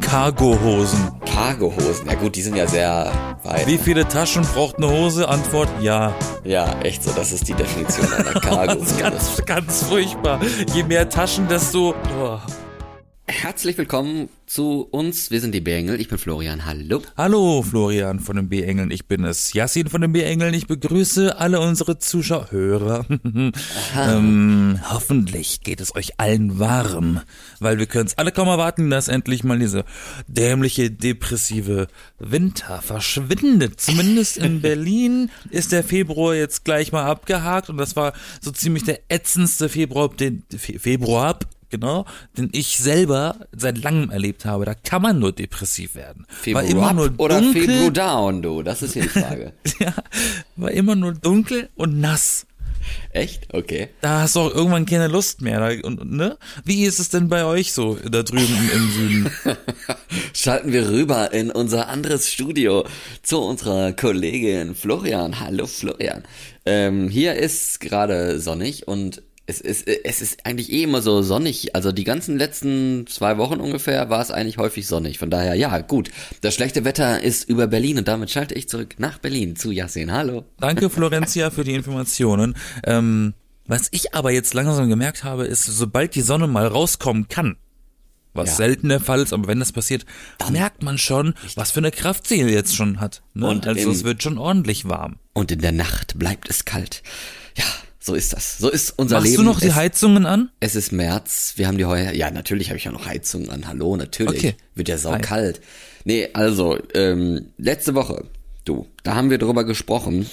Cargohosen. Cargohosen. Ja gut, die sind ja sehr weit. Wie viele Taschen braucht eine Hose? Antwort ja. Ja, echt so. Das ist die Definition einer Das ist Cargohose. ganz, ganz furchtbar. Je mehr Taschen, desto. Oh. Herzlich willkommen zu uns. Wir sind die Bengel. Ich bin Florian. Hallo. Hallo Florian von den B-Engeln, ich bin es. Yassin von den B-Engeln, ich begrüße alle unsere Zuschauer. ähm, hoffentlich geht es euch allen warm, weil wir können es alle kaum erwarten, dass endlich mal diese dämliche, depressive Winter verschwindet. Zumindest in Berlin ist der Februar jetzt gleich mal abgehakt und das war so ziemlich der ätzendste Februar, den Fe Februar, genau, den ich selber seit langem erlebt habe. Da kann man nur depressiv werden. war immer nur oder dunkel, Febru down, du? Das ist hier die Frage. ja, war immer nur dunkel und nass. Echt? Okay. Da hast du auch irgendwann keine Lust mehr. Und, ne? Wie ist es denn bei euch so da drüben im, im Süden? Schalten wir rüber in unser anderes Studio zu unserer Kollegin Florian. Hallo Florian. Ähm, hier ist gerade sonnig und es ist, es ist eigentlich eh immer so sonnig. Also die ganzen letzten zwei Wochen ungefähr war es eigentlich häufig sonnig. Von daher, ja, gut. Das schlechte Wetter ist über Berlin und damit schalte ich zurück nach Berlin zu Yassin. Hallo. Danke, Florencia, für die Informationen. Ähm, was ich aber jetzt langsam gemerkt habe, ist, sobald die Sonne mal rauskommen kann, was Ja. selten der Fall ist, aber wenn das passiert, merkt man schon, was für eine Kraft sie jetzt schon hat. Ne? Und also es wird schon ordentlich warm. Und in der Nacht bleibt es kalt. Ja, so ist das. So ist unser Machst Leben. du noch die es, Heizungen an? es ist März. Wir haben die heuer. Ja, natürlich habe ich ja noch Heizung an. Hallo, natürlich. Okay. Wird ja saukalt. Nee, also, ähm, letzte Woche, du, da haben wir drüber gesprochen,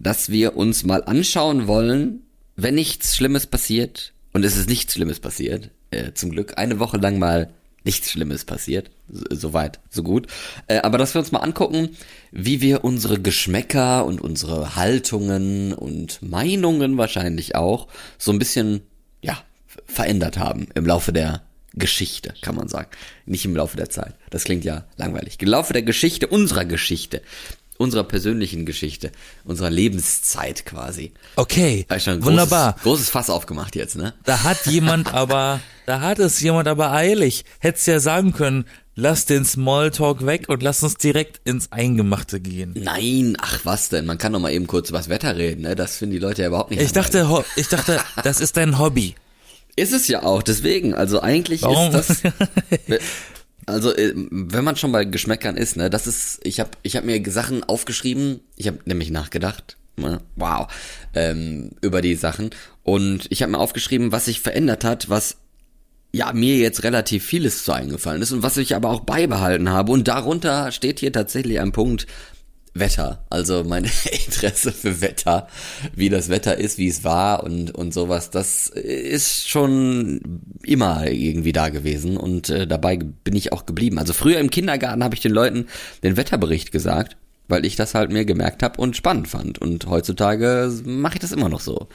dass wir uns mal anschauen wollen, wenn nichts Schlimmes passiert, und es ist nichts Schlimmes passiert, äh, zum Glück, eine Woche lang mal nichts Schlimmes passiert, so, so so gut, äh, aber dass wir uns mal angucken, wie wir unsere Geschmäcker und unsere Haltungen und Meinungen wahrscheinlich auch so ein bisschen, ja, verändert haben im Laufe der Geschichte, kann man sagen. Nicht im Laufe der Zeit. Das klingt ja langweilig. Im Laufe der Geschichte, unserer Geschichte, unserer persönlichen Geschichte, unserer Lebenszeit quasi. Okay, schon wunderbar. Großes, großes Fass aufgemacht jetzt, ne? Da hat jemand aber, da hat es jemand aber eilig. Hättest ja sagen können, lass den Smalltalk weg und lass uns direkt ins Eingemachte gehen. Nein, ach was denn? Man kann doch mal eben kurz über das Wetter reden, ne? Das finden die Leute ja überhaupt nicht. Ich dachte, ho- ich dachte, das ist dein Hobby. Ist es ja auch, deswegen. Also eigentlich Warum? ist das. Also äh, wenn man schon bei Geschmäckern ist, ne, das ist, ich habe ich hab mir Sachen aufgeschrieben, ich habe nämlich nachgedacht, ne, wow, ähm, über die Sachen. Und ich habe mir aufgeschrieben, was sich verändert hat, was ja mir jetzt relativ vieles zu eingefallen ist und was ich aber auch beibehalten habe. Und darunter steht hier tatsächlich ein Punkt Wetter, also mein Interesse für Wetter, wie das Wetter ist, wie es war und und sowas, das ist schon immer irgendwie da gewesen und äh, dabei bin ich auch geblieben. Also früher im Kindergarten habe ich den Leuten den Wetterbericht gesagt, weil ich das halt mir gemerkt habe und spannend fand und heutzutage mache ich das immer noch so.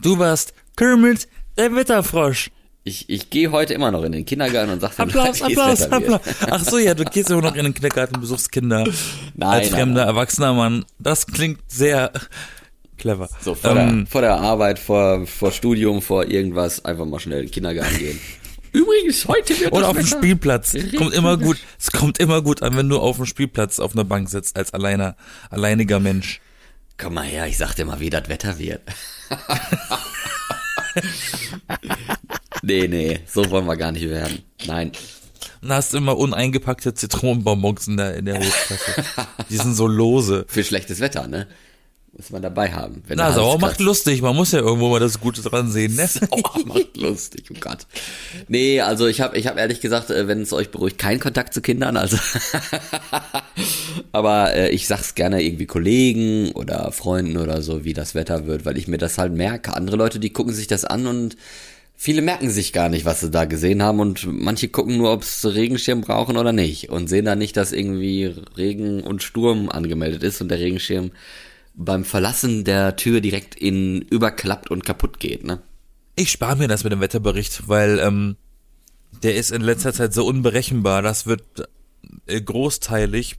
Du warst Kermit, der Wetterfrosch. Ich, ich gehe heute immer noch in den Kindergarten und sage den Applaus, Applaus. Applaus. Ach so, ja, du gehst immer noch in den Kindergarten, besuchst Kinder. Nein, als nein, fremder, nein. erwachsener Mann. Das klingt sehr clever. So, vor, Ähm, der, vor der Arbeit, vor, vor Studium, vor irgendwas, einfach mal schnell in den Kindergarten gehen. Übrigens, heute wird Oder auf dem Spielplatz. Kommt immer gut. Es kommt immer gut an, wenn du auf dem Spielplatz auf einer Bank sitzt als alleiner, alleiniger Mensch. Komm mal her, ich sag dir mal, wie das Wetter wird. Nee, nee, so wollen wir gar nicht werden. Nein. Und hast immer uneingepackte Zitronenbonbons in der, in der Hochklasse. Die sind so lose. Für schlechtes Wetter, ne? Muss man dabei haben. Na, Sauer macht lustig. Man muss ja irgendwo mal das Gute dran sehen, ne? Oh, macht lustig, oh Gott. Nee, also ich habe ich hab ehrlich gesagt, äh, wenn es euch beruhigt, keinen Kontakt zu Kindern, also aber äh, ich sag's gerne irgendwie Kollegen oder Freunden oder so, wie das Wetter wird, weil ich mir das halt merke. Andere Leute, die gucken sich das an und viele merken sich gar nicht, was sie da gesehen haben und manche gucken nur, ob sie Regenschirm brauchen oder nicht und sehen dann nicht, dass irgendwie Regen und Sturm angemeldet ist und der Regenschirm beim Verlassen der Tür direkt in überklappt und kaputt geht, ne? Ich spare mir das mit dem Wetterbericht, weil ähm, der ist in letzter Zeit so unberechenbar. Das wird äh, großteilig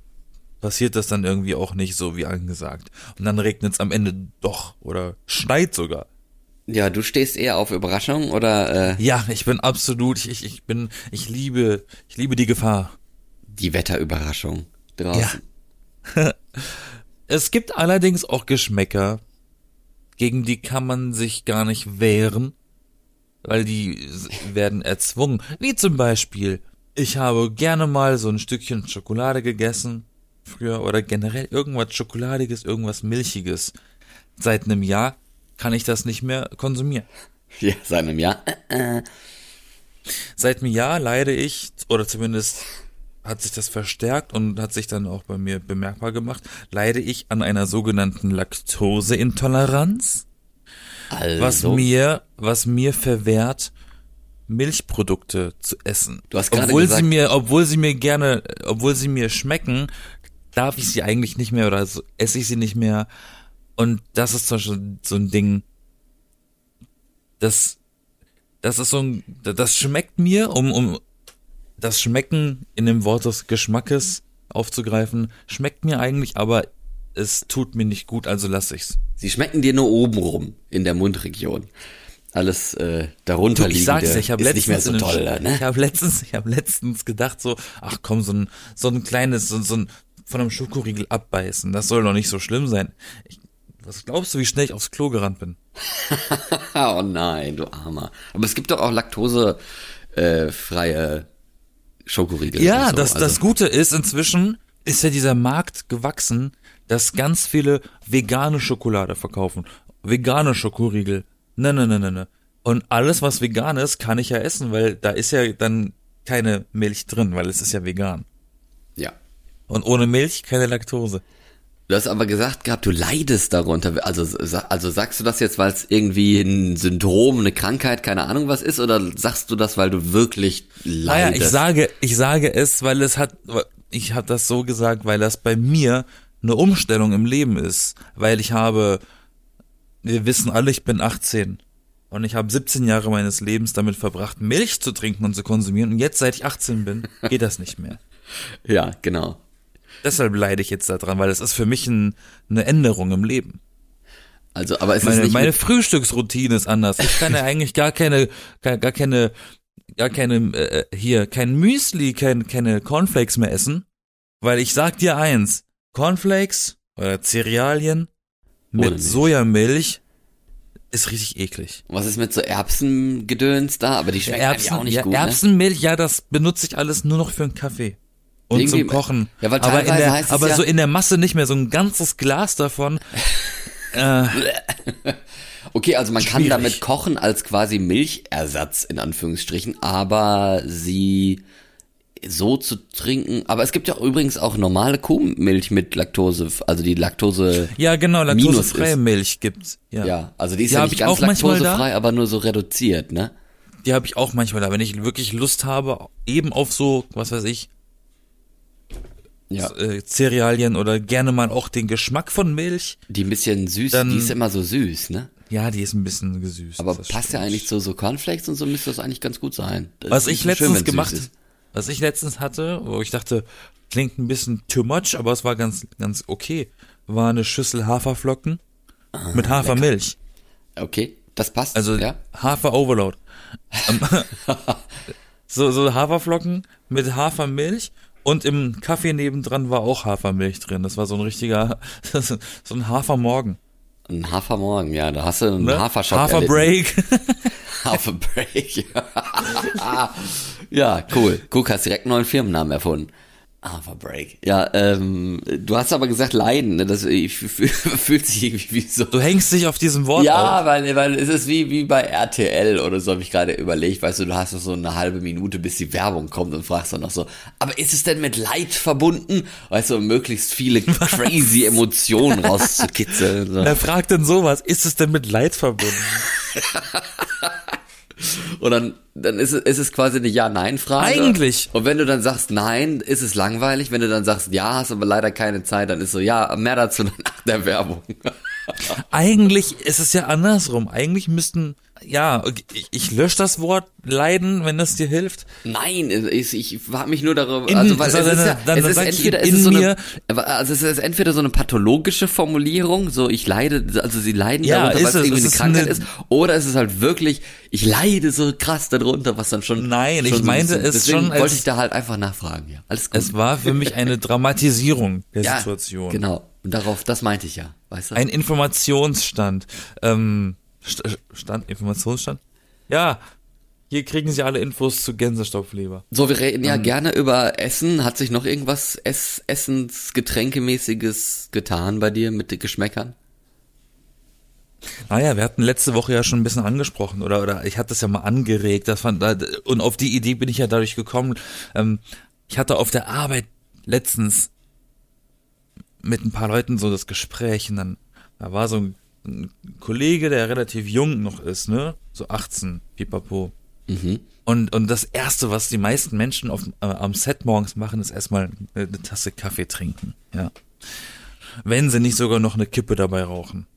passiert das dann irgendwie auch nicht so wie angesagt. Und dann regnet es am Ende doch oder schneit sogar. Ja, du stehst eher auf Überraschung oder äh, Ja, ich bin absolut, ich, ich bin, ich liebe, ich liebe die Gefahr. die Wetterüberraschung draußen? Es gibt allerdings auch Geschmäcker, gegen die kann man sich gar nicht wehren, weil die werden erzwungen. Wie zum Beispiel, ich habe gerne mal so ein Stückchen Schokolade gegessen, früher, oder generell irgendwas Schokoladiges, irgendwas Milchiges. Seit einem Jahr kann ich das nicht mehr konsumieren. Ja, seit einem Jahr. Seit einem Jahr leide ich, oder zumindest hat sich das verstärkt und hat sich dann auch bei mir bemerkbar gemacht, leide ich an einer sogenannten Laktoseintoleranz, Also, was mir, was mir verwehrt, Milchprodukte zu essen. Du hast gerade obwohl gesagt- sie mir, obwohl sie mir gerne, obwohl sie mir schmecken, darf ich sie eigentlich nicht mehr oder so, esse ich sie nicht mehr. Und das ist zum Beispiel so ein Ding, das, das ist so ein, das schmeckt mir, um, um das Schmecken in dem Wort des Geschmackes aufzugreifen, schmeckt mir eigentlich, aber es tut mir nicht gut, also lass ich's. sie schmecken dir nur oben rum in der Mundregion. Alles äh, darunter Du, ich sag's liegende ich habe ist letztens nicht mehr so toll, ne? Ich habe letztens, ich habe letztens gedacht so, ach komm, so ein so ein kleines so, so ein von einem Schokoriegel abbeißen, das soll doch nicht so schlimm sein. Ich, was glaubst du, wie schnell ich aufs Klo gerannt bin? Oh nein, du Armer. Aber es gibt doch auch laktosefreie äh, Schokoriegel. Ja, so. das also, das Gute ist inzwischen ist ja dieser Markt gewachsen, dass ganz viele vegane Schokolade verkaufen, vegane Schokoriegel. Ne, ne, ne, ne, ne. Und alles was vegan ist, kann ich ja essen, weil da ist ja dann keine Milch drin, weil es ist ja vegan. Ja. Und ohne Milch keine Laktose. Du hast aber gesagt gehabt, du leidest darunter. Also, also sagst du das jetzt, weil es irgendwie ein Syndrom, eine Krankheit, keine Ahnung was ist, oder sagst du das, weil du wirklich leidest? Naja, ich sage, ich sage es, weil es hat, ich habe das so gesagt, weil das bei mir eine Umstellung im Leben ist, weil ich habe, wir wissen alle, ich bin 18 und ich habe 17 Jahre meines Lebens damit verbracht, Milch zu trinken und zu konsumieren und jetzt, seit ich 18 bin, geht das nicht mehr. Ja, genau. Deshalb leide ich jetzt daran, weil es ist für mich ein, eine Änderung im Leben. Also, aber es ist Meine, nicht meine Frühstücksroutine ist anders. Ich kann ja eigentlich gar keine, gar, gar keine, gar keine, äh, hier, kein Müsli, kein, keine Cornflakes mehr essen, weil ich sag dir eins, Cornflakes oder Cerealien mit Milch. Sojamilch ist richtig eklig. was ist mit so Erbsengedöns da? Aber die schmecken eigentlich auch nicht ja, gut, ne? Erbsenmilch, ja, das benutze ich alles nur noch für einen Kaffee. Und Irgendwie- zum Kochen. Ja, weil aber in der, aber ja- so in der Masse nicht mehr, so ein ganzes Glas davon. äh, Okay, also man kann Schwierig. damit kochen als quasi Milchersatz in Anführungsstrichen, aber sie so zu trinken, aber es gibt ja übrigens auch normale Kuhmilch mit Laktose, also die Laktose, ja, genau, laktosefreie. Milch gibt's. Ja. ja, also die ist Die ja hab nicht ich ganz auch manchmal da. laktosefrei, aber nur so reduziert, ne? Die habe ich auch manchmal da, wenn ich wirklich Lust habe, eben auf so, was weiß ich, Ja. äh, Cerealien oder gerne mal auch den Geschmack von Milch. Die ein bisschen süß, Dann- die ist immer so süß, ne? Ja, die ist ein bisschen gesüßt. Aber passt ja stimmt. eigentlich zu so Cornflakes und so müsste das eigentlich ganz gut sein. Das Was ich schön, letztens süß gemacht, was ich letztens hatte, wo ich dachte, klingt ein bisschen too much, aber es war ganz, ganz okay, war eine Schüssel Haferflocken mit Hafermilch. Okay, das passt. Also ja. Hafer Overload. So, so Haferflocken mit Hafermilch und im Kaffee nebendran war auch Hafermilch drin. Das war so ein richtiger, so ein Hafermorgen. Ein Hafermorgen, ja, da hast du einen Ne? Haferschock. Haferbreak. Haferbreak. ja, cool. Guck, hast direkt einen neuen Firmennamen erfunden. Haferbreak. Ja, ähm, du hast aber gesagt Leiden, ne? Das ich, fühlt sich irgendwie wie so. Du hängst dich auf diesem Wort Ja, auf. weil, weil es ist wie, wie bei RTL oder so, habe ich gerade überlegt. Weißt du, du hast noch so eine halbe Minute, bis die Werbung kommt und fragst dann noch so, aber ist es denn mit Leid verbunden? Weißt du, um möglichst viele crazy Emotionen rauszukitzeln. So. Wer fragt denn sowas? Ist es denn mit Leid verbunden? Und dann, dann ist es, ist es quasi eine Ja-Nein-Frage. Eigentlich. Und wenn du dann sagst Nein, ist es langweilig. Wenn du dann sagst Ja, hast aber leider keine Zeit, dann ist so, ja, mehr dazu nach der Werbung. Eigentlich ist es ja andersrum. Eigentlich müssten ja, ich, ich lösche das Wort leiden, wenn das dir hilft. Nein, ich, ich habe mich nur darüber, In- also weil also es ist, ja, dann es ist entweder es so eine, also es ist entweder so eine pathologische Formulierung, so ich leide, also sie leiden Ja, darunter, was es. irgendwie eine ist Krankheit eine- ist, oder es ist halt wirklich, ich leide so krass darunter, was dann schon. Nein, schon ich so ein meinte bisschen- es deswegen schon als- wollte ich da halt einfach nachfragen, ja. Alles gut. Es war für mich eine Dramatisierung der ja, Situation. Genau. Und darauf, das meinte ich ja, weißt du? Ein Informationsstand. Ähm, Stand, Informationsstand? Ja, hier kriegen Sie alle Infos zu Gänsestopfleber. So, wir reden ja gerne über Essen. Hat sich noch irgendwas Ess Essens, Getränkemäßiges getan bei dir mit den Geschmäckern? Naja, wir hatten letzte Woche ja schon ein bisschen angesprochen oder oder ich hatte das ja mal angeregt. Das fand, und auf die Idee bin ich ja dadurch gekommen. Ähm, ich hatte auf der Arbeit letztens mit ein paar Leuten so das Gespräch und dann da war so ein, ein Kollege, der relativ jung noch ist, ne, so 18, pipapo. Mhm. Und, und das Erste, was die meisten Menschen auf, äh, am Set morgens machen, ist erstmal eine, eine Tasse Kaffee trinken. Ja. Wenn sie nicht sogar noch eine Kippe dabei rauchen.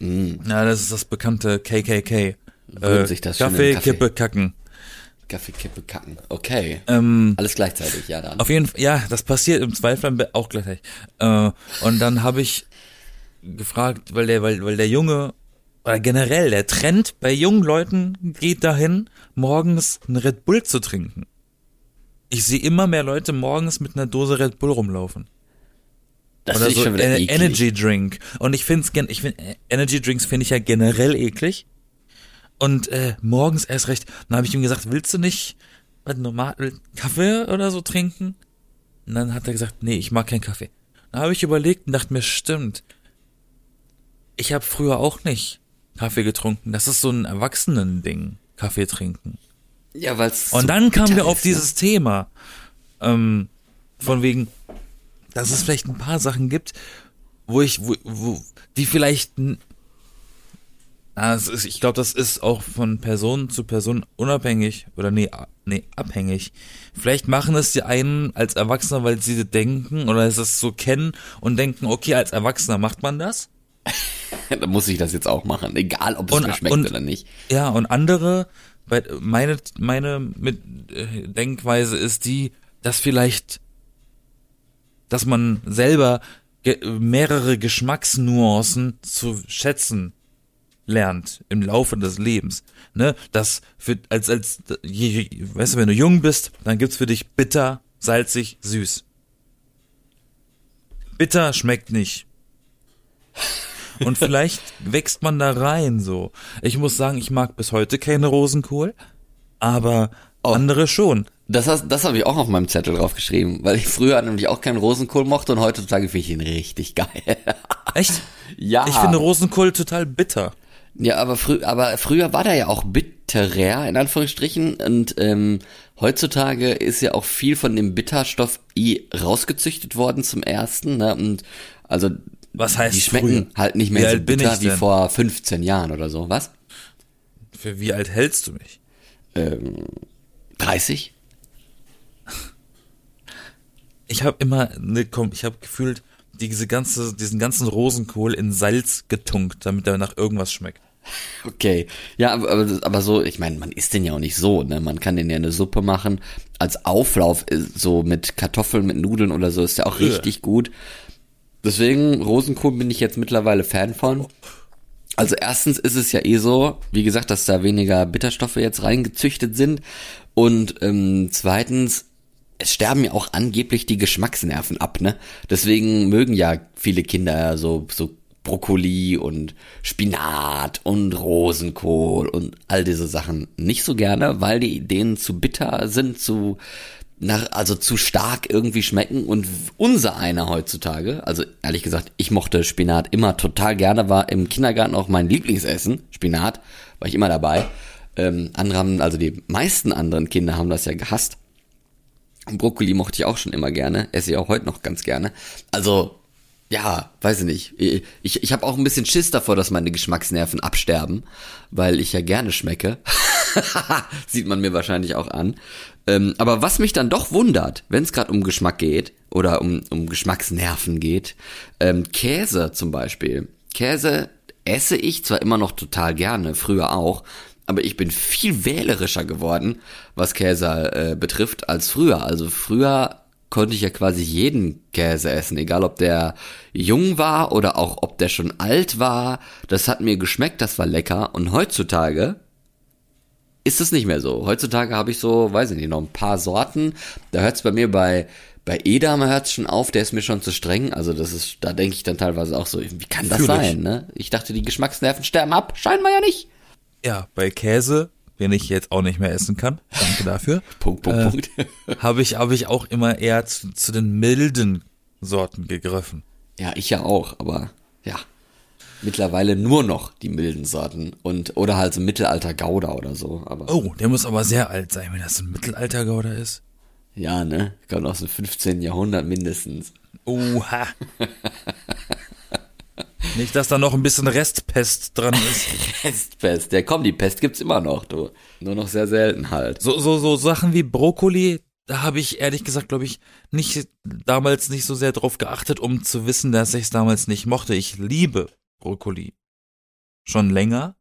Mm. Ja, das ist das bekannte KKK. Würden sich das schon Kaffee, Kaffee- Kippe, Kacken. Kaffee, Kippe, Kacken. Okay. Ähm, Alles gleichzeitig, ja dann. auf jeden Fall, ja, das passiert im Zweifel auch gleichzeitig. Äh, und dann habe ich gefragt, weil der, weil, weil der Junge, oder generell der Trend bei jungen Leuten geht dahin, morgens einen Red Bull zu trinken. Ich sehe immer mehr Leute morgens mit einer Dose Red Bull rumlaufen. Das oder ich so schon wieder eklig. Energy Drink. Und ich finde es ich find, Energy Drinks finde ich ja generell eklig. Und äh, morgens erst recht. Dann habe ich ihm gesagt, willst du nicht was normal Kaffee oder so trinken? Und dann hat er gesagt, nee, ich mag keinen Kaffee. Dann habe ich überlegt und dachte mir, stimmt. Ich habe früher auch nicht Kaffee getrunken. Das ist so ein Erwachsenen-Ding, Kaffee trinken. Ja, weil es Und dann kamen wir auf ist, ne? dieses Thema. Ähm, von wegen, dass es vielleicht ein paar Sachen gibt, wo ich, wo, wo die vielleicht, na, ist, ich glaube, das ist auch von Person zu Person unabhängig oder nee, nee, abhängig. Vielleicht machen es die einen als Erwachsener, weil sie denken oder es so kennen und denken, okay, als Erwachsener macht man das. Ne? Da muss ich das jetzt auch machen, egal ob es Und- mir schmeckt und- oder nicht. Ja, und andere, meine, meine mit, äh, Denkweise ist die, dass vielleicht, dass man selber ge mehrere Geschmacksnuancen zu schätzen lernt im Laufe des Lebens. Ne, das für, als, als, je, je, weißt du, wenn du jung bist, dann gibt's für dich bitter, salzig, süß. Bitter schmeckt nicht. Und vielleicht wächst man da rein so. Ich muss sagen, ich mag bis heute keine Rosenkohl, aber Oh. andere schon. Das, hast- das habe ich auch auf meinem Zettel draufgeschrieben, weil ich früher nämlich auch keinen Rosenkohl mochte und heutzutage finde ich ihn richtig geil. Echt? ja. Ich finde Rosenkohl total bitter. Ja, aber, frü aber früher war der ja auch bitterer, in Anführungsstrichen. Und ähm, heutzutage ist ja auch viel von dem Bitterstoff I rausgezüchtet worden zum ersten. Ne? Und also Was heißt die schmecken früher? halt nicht Wie mehr so alt bin bitter wie vor 15 Jahren oder so. Was? Für wie alt hältst du mich? Ähm, 30? Ich habe immer ne, komm, ich habe gefühlt diese ganze diesen ganzen Rosenkohl in Salz getunkt, damit er nach irgendwas schmeckt. Okay. Ja, aber, aber, aber so, ich meine, man isst den ja auch nicht so, ne? Man kann den ja eine Suppe machen. Als Auflauf, äh, so mit Kartoffeln, mit Nudeln oder so, ist ja auch Äh. richtig gut. Deswegen, Rosenkohl bin ich jetzt mittlerweile Fan von. Also erstens ist es ja eh so, wie gesagt, dass da weniger Bitterstoffe jetzt reingezüchtet sind. Und ähm, zweitens, es sterben ja auch angeblich die Geschmacksnerven ab, ne? Deswegen mögen ja viele Kinder so, so Brokkoli und Spinat und Rosenkohl und all diese Sachen nicht so gerne, weil die denen zu bitter sind, zu nach, also zu stark irgendwie schmecken und unser einer heutzutage, also ehrlich gesagt, ich mochte Spinat immer total gerne, war im Kindergarten auch mein Lieblingsessen, Spinat, war ich immer dabei. Ähm, andere haben, also die meisten anderen Kinder haben das ja gehasst. Und Brokkoli mochte ich auch schon immer gerne, esse ich auch heute noch ganz gerne. Also, ja, weiß ich nicht. Ich, ich habe auch ein bisschen Schiss davor, dass meine Geschmacksnerven absterben, weil ich ja gerne schmecke. Sieht man mir wahrscheinlich auch an. Ähm, aber was mich dann doch wundert, wenn es gerade um Geschmack geht oder um, um Geschmacksnerven geht, ähm, Käse zum Beispiel. Käse esse ich zwar immer noch total gerne, früher auch, aber ich bin viel wählerischer geworden, was Käse äh, betrifft, als früher. Also früher konnte ich ja quasi jeden Käse essen, egal ob der jung war oder auch ob der schon alt war. Das hat mir geschmeckt, das war lecker. Und heutzutage ist es nicht mehr so. Heutzutage habe ich so, weiß ich nicht, noch ein paar Sorten. Da hört es bei mir bei bei Edam hört es schon auf, der ist mir schon zu streng. Also das ist, da denke ich dann teilweise auch so, wie kann das Fühl ich. sein? Ne? Ich dachte, die Geschmacksnerven sterben ab, scheinbar ja nicht. Ja, bei Käse, den ich jetzt auch nicht mehr essen kann, danke dafür, Punkt, Punkt, Äh, Punkt. habe ich, habe ich auch immer eher zu, zu den milden Sorten gegriffen. Ja, ich ja auch, aber ja. Mittlerweile nur noch die milden Sorten und oder halt so Mittelalter Gouda oder so, aber Oh, der muss aber sehr alt sein, wenn das ein Mittelaltergouda ist. ja, ne, kommt aus dem 15. Jahrhundert mindestens. Oha. Nicht, dass da noch ein bisschen Restpest dran ist. Pestpest, ja komm, die Pest gibt's immer noch, du. Nur noch sehr selten halt. So, so, so Sachen wie Brokkoli, da habe ich ehrlich gesagt, glaube ich, nicht damals nicht so sehr drauf geachtet, um zu wissen, dass ich es damals nicht mochte. Ich liebe Brokkoli. Schon länger.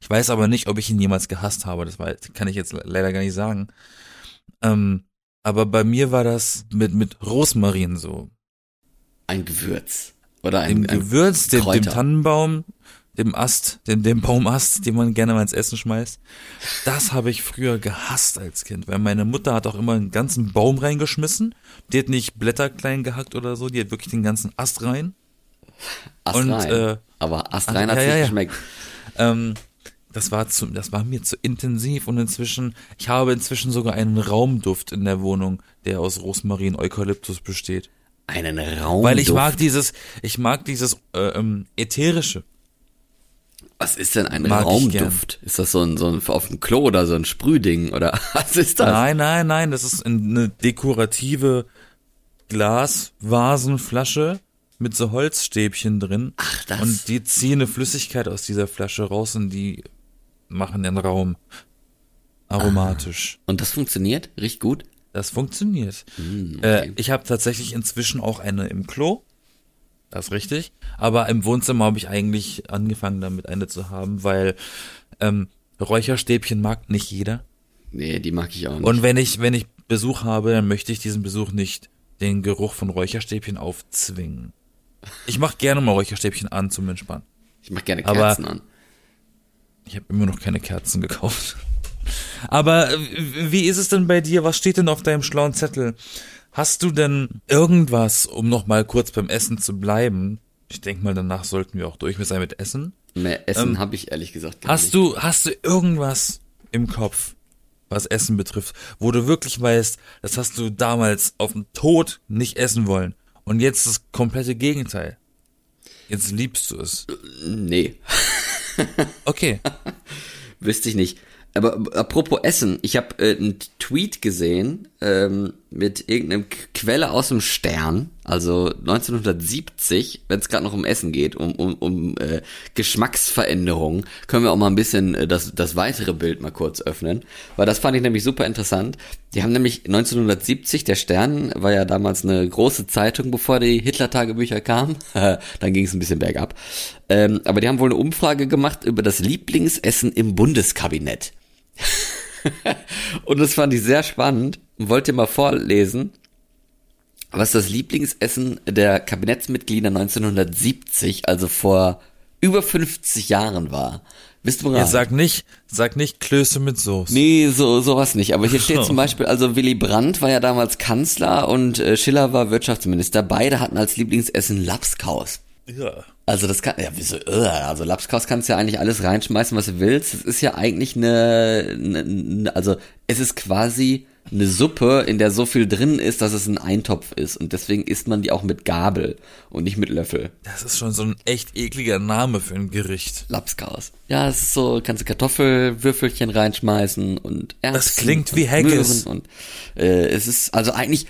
Ich weiß aber nicht, ob ich ihn jemals gehasst habe. Das war, kann ich jetzt leider gar nicht sagen. Ähm, aber bei mir war das mit, mit Rosmarin so. Ein Gewürz. Oder ein, Dem ein Gewürz, dem, dem. Tannenbaum, dem Ast, dem, dem Baumast, den man gerne mal ins Essen schmeißt. Das habe ich früher gehasst als Kind, weil meine Mutter hat auch immer einen ganzen Baum reingeschmissen. Die hat nicht Blätter klein gehackt oder so, die hat wirklich den ganzen Ast rein. Astrein. und, äh, aber Astrein ah, hat's ja, nicht ja. geschmeckt. Ähm, das war zu, das war mir zu intensiv und inzwischen, ich habe inzwischen sogar einen Raumduft in der Wohnung, der aus Rosmarin, Eukalyptus besteht. Einen Raum. Weil ich mag dieses, ich mag dieses äh, ähm, ätherische. Was ist denn ein Mag. Raumduft? Ist das so ein, so ein auf dem Klo oder so ein Sprühding oder was ist das? Nein, nein, nein, das ist eine dekorative Glasvasenflasche mit so Holzstäbchen drin. Ach, das. Und die ziehen eine Flüssigkeit aus dieser Flasche raus und die machen den Raum aromatisch. Und das funktioniert? Riecht gut? Das funktioniert. Hm, okay. Äh, ich habe tatsächlich inzwischen auch eine im Klo. Das ist richtig. Aber im Wohnzimmer habe ich eigentlich angefangen, damit eine zu haben, weil ähm, Räucherstäbchen mag nicht jeder. Nee, die mag ich auch nicht. Und wenn ich, wenn ich Besuch habe, dann möchte ich diesen Besuch nicht den Geruch von Räucherstäbchen aufzwingen. Ich mache gerne mal Räucherstäbchen an zum Entspannen. ich mag gerne aber- Kerzen an. Ich habe immer noch keine Kerzen gekauft. Aber äh, wie ist es denn bei dir? Was steht denn auf deinem schlauen Zettel? Hast du denn irgendwas, um noch mal kurz beim Essen zu bleiben? Ich denke mal, danach sollten wir auch durch sein mit Essen. Mehr Essen Ähm, habe ich ehrlich gesagt gar Hast nicht. du, hast du irgendwas im Kopf, was Essen betrifft, wo du wirklich weißt, das hast du damals auf den Tod nicht essen wollen und jetzt das komplette Gegenteil. Jetzt liebst du es. Nee, Okay. wüsste ich nicht. Aber apropos Essen, ich habe äh, einen Tweet gesehen ähm, mit irgendeinem Quelle aus dem Stern, also 1970, wenn es gerade noch um Essen geht, um, um, um äh, Geschmacksveränderungen, können wir auch mal ein bisschen äh, das, das weitere Bild mal kurz öffnen, weil das fand ich nämlich super interessant. Die haben nämlich 1970, der Stern war ja damals eine große Zeitung, bevor die Hitler-Tagebücher kamen, dann ging es ein bisschen bergab, ähm, aber die haben wohl eine Umfrage gemacht über das Lieblingsessen im Bundeskabinett. Und das fand ich sehr spannend. Wollt ihr mal vorlesen, was das Lieblingsessen der Kabinettsmitglieder 1970, also vor über 50 Jahren war? Wisst ihr Ja, bereit? sag nicht, sag nicht Klöße mit Soße. Nee, so sowas nicht. Aber hier steht zum Beispiel, also Willy Brandt war ja damals Kanzler und äh, Schiller war Wirtschaftsminister. Beide hatten als Lieblingsessen Lapskaus. Ja. Also das kann, ja, wieso, äh, also Lapskaus kannst du ja eigentlich alles reinschmeißen, was du willst. Es ist ja eigentlich eine, eine, eine, also es ist quasi eine Suppe, in der so viel drin ist, dass es ein Eintopf ist. Und deswegen isst man die auch mit Gabel und nicht mit Löffel. Das ist schon so ein echt ekliger Name für ein Gericht. Lapskaus. Ja, es ist so, kannst du Kartoffelwürfelchen reinschmeißen und Erbsen Das klingt wie Haggis. Und äh, es ist, also eigentlich,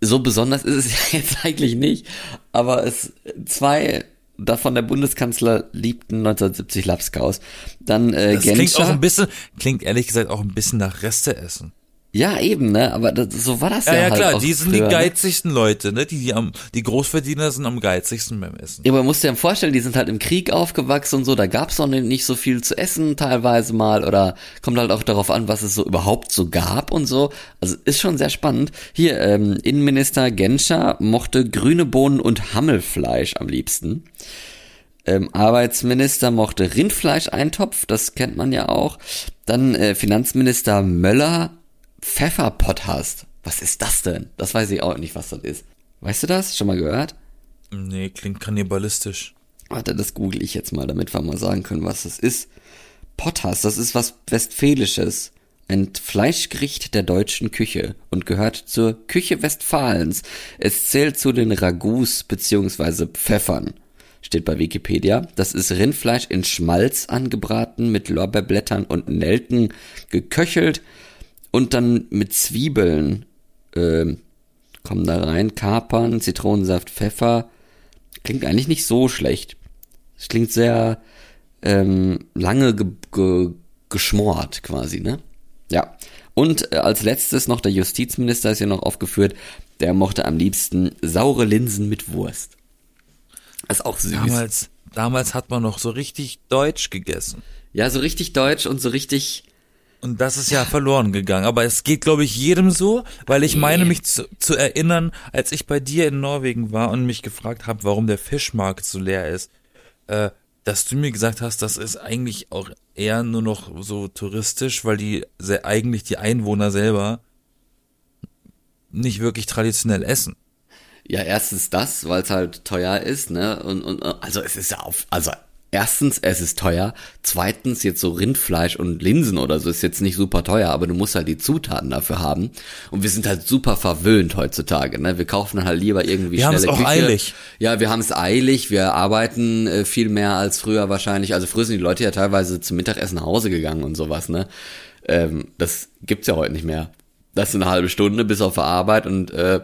so besonders ist es ja jetzt eigentlich nicht, aber es, zwei davon der Bundeskanzler liebten 1970 Lapskaus. Dann äh, Das klingt auch Genscher. ein bisschen, klingt ehrlich gesagt auch ein bisschen nach Reste essen. Ja, eben, ne? Aber das, so war das ja, Ja, ja, halt klar, die sind früher, die ne? geizigsten Leute, ne? Die, die, am, die Großverdiener sind am geizigsten beim Essen. Ja, aber man muss dir vorstellen, die sind halt im Krieg aufgewachsen und so, da gab's noch nicht so viel zu essen teilweise mal oder kommt halt auch darauf an, was es so überhaupt so gab und so. Also ist schon sehr spannend. Hier, ähm, Innenminister Genscher mochte grüne Bohnen und Hammelfleisch am liebsten. Ähm, Arbeitsminister mochte Rindfleisch-Eintopf, das kennt man ja auch. Dann äh, Finanzminister Möller Pfefferpotthast. Was ist das denn? Das weiß ich auch nicht, was das ist. Weißt du das? Schon mal gehört? Nee, klingt kannibalistisch. Warte, das google ich jetzt mal, damit wir mal sagen können, was das ist. Potthast, das ist was Westfälisches. Ein Fleischgericht der deutschen Küche und gehört zur Küche Westfalens. Es zählt zu den Ragouts beziehungsweise Pfeffern. Steht bei Wikipedia. Das ist Rindfleisch in Schmalz angebraten, mit Lorbeerblättern und Nelken geköchelt und dann mit Zwiebeln ähm, kommen da rein. Kapern, Zitronensaft, Pfeffer. Klingt eigentlich nicht so schlecht. Es klingt sehr ähm, lange ge ge geschmort quasi, ne? Ja. Und äh, als letztes noch der Justizminister ist ja noch aufgeführt. Der mochte am liebsten saure Linsen mit Wurst. Das ist auch süß. Damals, damals hat man noch so richtig deutsch gegessen. Ja, so richtig deutsch und so richtig. Und das ist ja verloren gegangen. Aber es geht, glaube ich, jedem so, weil ich meine mich zu, zu erinnern, als ich bei dir in Norwegen war und mich gefragt habe, warum der Fischmarkt so leer ist, äh, dass du mir gesagt hast, das ist eigentlich auch eher nur noch so touristisch, weil die eigentlich die Einwohner selber nicht wirklich traditionell essen. Ja, erstens das, weil es halt teuer ist, ne? Und, und also es ist ja auf, also erstens, es ist teuer. Zweitens, jetzt so Rindfleisch und Linsen oder so ist jetzt nicht super teuer, aber du musst halt die Zutaten dafür haben. Und wir sind halt super verwöhnt heutzutage, ne? Wir kaufen dann halt lieber irgendwie Wir schnelle auch Küche. eilig. Ja, wir haben es eilig. Wir arbeiten äh, viel mehr als früher wahrscheinlich. Also früher sind die Leute ja teilweise zum Mittagessen nach Hause gegangen und sowas, ne? Ähm, das gibt's ja heute nicht mehr. Das ist eine halbe Stunde bis auf der Arbeit und äh,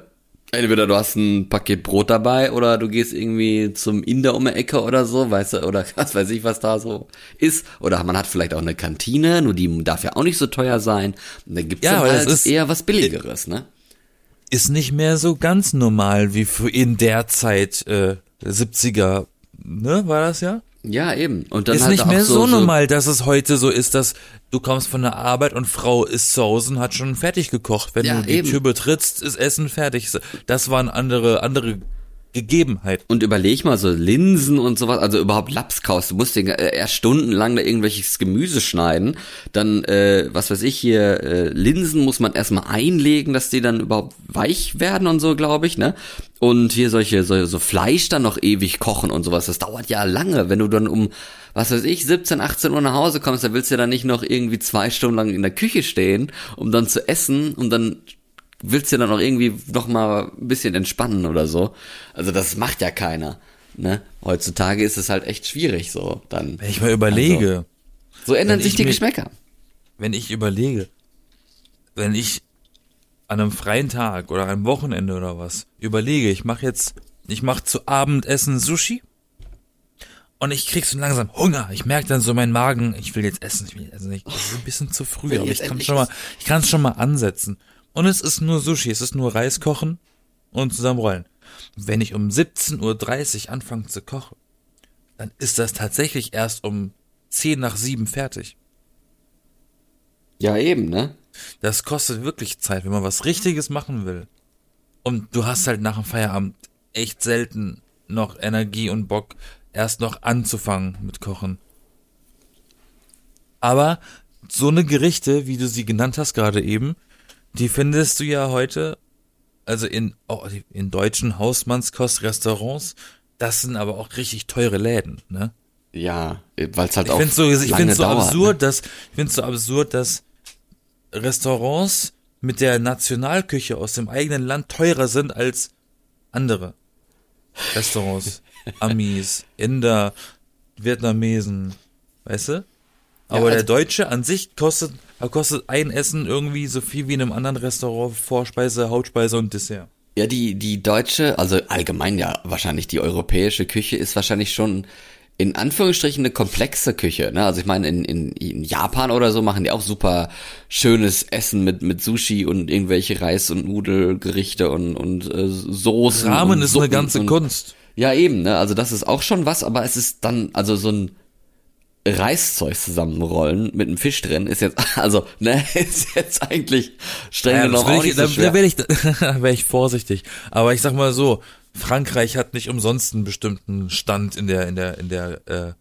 entweder du hast ein Paket Brot dabei oder du gehst irgendwie zum Inder um die Ecke oder so, weißt du, oder was weiß ich, was da so ist. Oder man hat vielleicht auch eine Kantine, nur die darf ja auch nicht so teuer sein. Und da gibt's Ja, dann halt das ist- eher was Billigeres, ne? Ist nicht mehr so ganz normal wie in der Zeit äh, 70er, ne, war das ja? Ja, eben. Und dann ist halt nicht mehr so, so, normal, dass es heute so ist, dass du kommst von der Arbeit und Frau ist zu Hause und hat schon fertig gekocht. Wenn Ja, du die eben. Tür betrittst, ist Essen fertig. Das waren andere, andere Gegebenheiten. Und überleg mal, so Linsen und sowas, also überhaupt Lapskaus, du musst dir äh, erst stundenlang da irgendwelches Gemüse schneiden, dann, äh, was weiß ich hier, äh, Linsen muss man erstmal einlegen, dass die dann überhaupt weich werden und so, glaube ich, ne? Und hier solche, so, so Fleisch dann noch ewig kochen und sowas, das dauert ja lange, wenn du dann um, was weiß ich, 17, 18 Uhr nach Hause kommst, dann willst du ja dann nicht noch irgendwie zwei Stunden lang in der Küche stehen, um dann zu essen und dann willst du dann auch irgendwie noch mal ein bisschen entspannen oder so. Also das macht ja keiner. Ne? Heutzutage ist es halt echt schwierig so dann. Wenn ich mal überlege, So ändern sich ich die mir- Geschmäcker. wenn ich überlege, wenn ich an einem freien Tag oder einem Wochenende oder was überlege, ich mache jetzt, ich mache zu Abendessen Sushi und ich krieg so langsam Hunger. Ich merke dann so meinen Magen, ich will jetzt essen, ich will jetzt essen. Ich, das ist ein bisschen zu früh, aber ich kann schon mal, ich kann es schon mal ansetzen. Und es ist nur Sushi, es ist nur Reis kochen und zusammenrollen. Wenn ich um 17.30 Uhr anfange zu kochen, dann ist das tatsächlich erst um 10 nach 7 fertig. Ja, eben, ne? Das kostet wirklich Zeit, wenn man was Richtiges machen will. Und du hast halt nach dem Feierabend echt selten noch Energie und Bock, erst noch anzufangen mit Kochen. Aber so eine Gerichte, wie du sie genannt hast gerade eben, die findest du ja heute, also in, oh, in deutschen Hausmannskostrestaurants, das sind aber auch richtig teure Läden, ne? Ja, weil es halt Ich auch finde so, ich lange find's so dauert, absurd, Ne? dass ich finde so absurd, dass Restaurants mit der Nationalküche aus dem eigenen Land teurer sind als andere Restaurants, Amis, Inder, Vietnamesen, weißt du? Aber also- der Deutsche an sich kostet kostet ein Essen irgendwie so viel wie in einem anderen Restaurant Vorspeise, Hauptspeise und Dessert. Ja, die, die deutsche, also allgemein ja wahrscheinlich die europäische Küche ist wahrscheinlich schon in Anführungsstrichen eine komplexe Küche. Ne? Also ich meine, in, in, in Japan oder so machen die auch super schönes Essen mit, mit Sushi und irgendwelche Reis- und Nudelgerichte und, und äh, Soßen. Ramen und ist Suppen eine ganze und, Kunst. Ja, eben, ne? Also das ist auch schon was, aber es ist dann, also so ein Reiszeug zusammenrollen mit einem Fisch drin ist jetzt, also, ne, ist jetzt eigentlich streng Ja, genommen auch ich, nicht so da schwer. da wäre ich, da wär ich vorsichtig. Aber ich sag mal so, Frankreich hat nicht umsonst einen bestimmten Stand in der, in der, in der äh,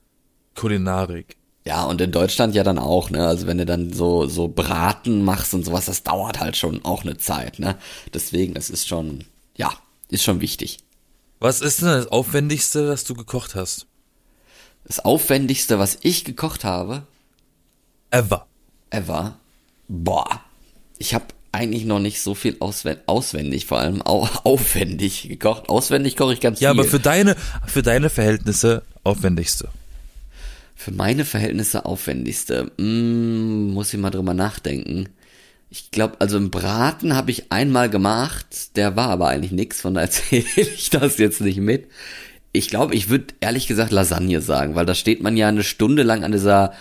Kulinarik. Ja, und in Deutschland ja dann auch, ne? Also wenn du dann so, so Braten machst und sowas, das dauert halt schon auch eine Zeit, ne? Deswegen, das ist schon, ja, ist schon wichtig. Was ist denn das Aufwendigste, das du gekocht hast? Das Aufwendigste, was ich gekocht habe, Ever. ever, boah, ich habe eigentlich noch nicht so viel auswendig, auswendig vor allem au aufwendig gekocht. Auswendig koche ich ganz Ja, viel. aber für deine, für deine Verhältnisse aufwendigste. Für meine Verhältnisse aufwendigste. Mm, muss ich mal drüber nachdenken. Ich glaube, also im Braten habe ich einmal gemacht, der war aber eigentlich nix, von daher erzähle ich das jetzt nicht mit. Ich glaube, ich würde ehrlich gesagt Lasagne sagen, weil da steht man ja eine Stunde lang an dieser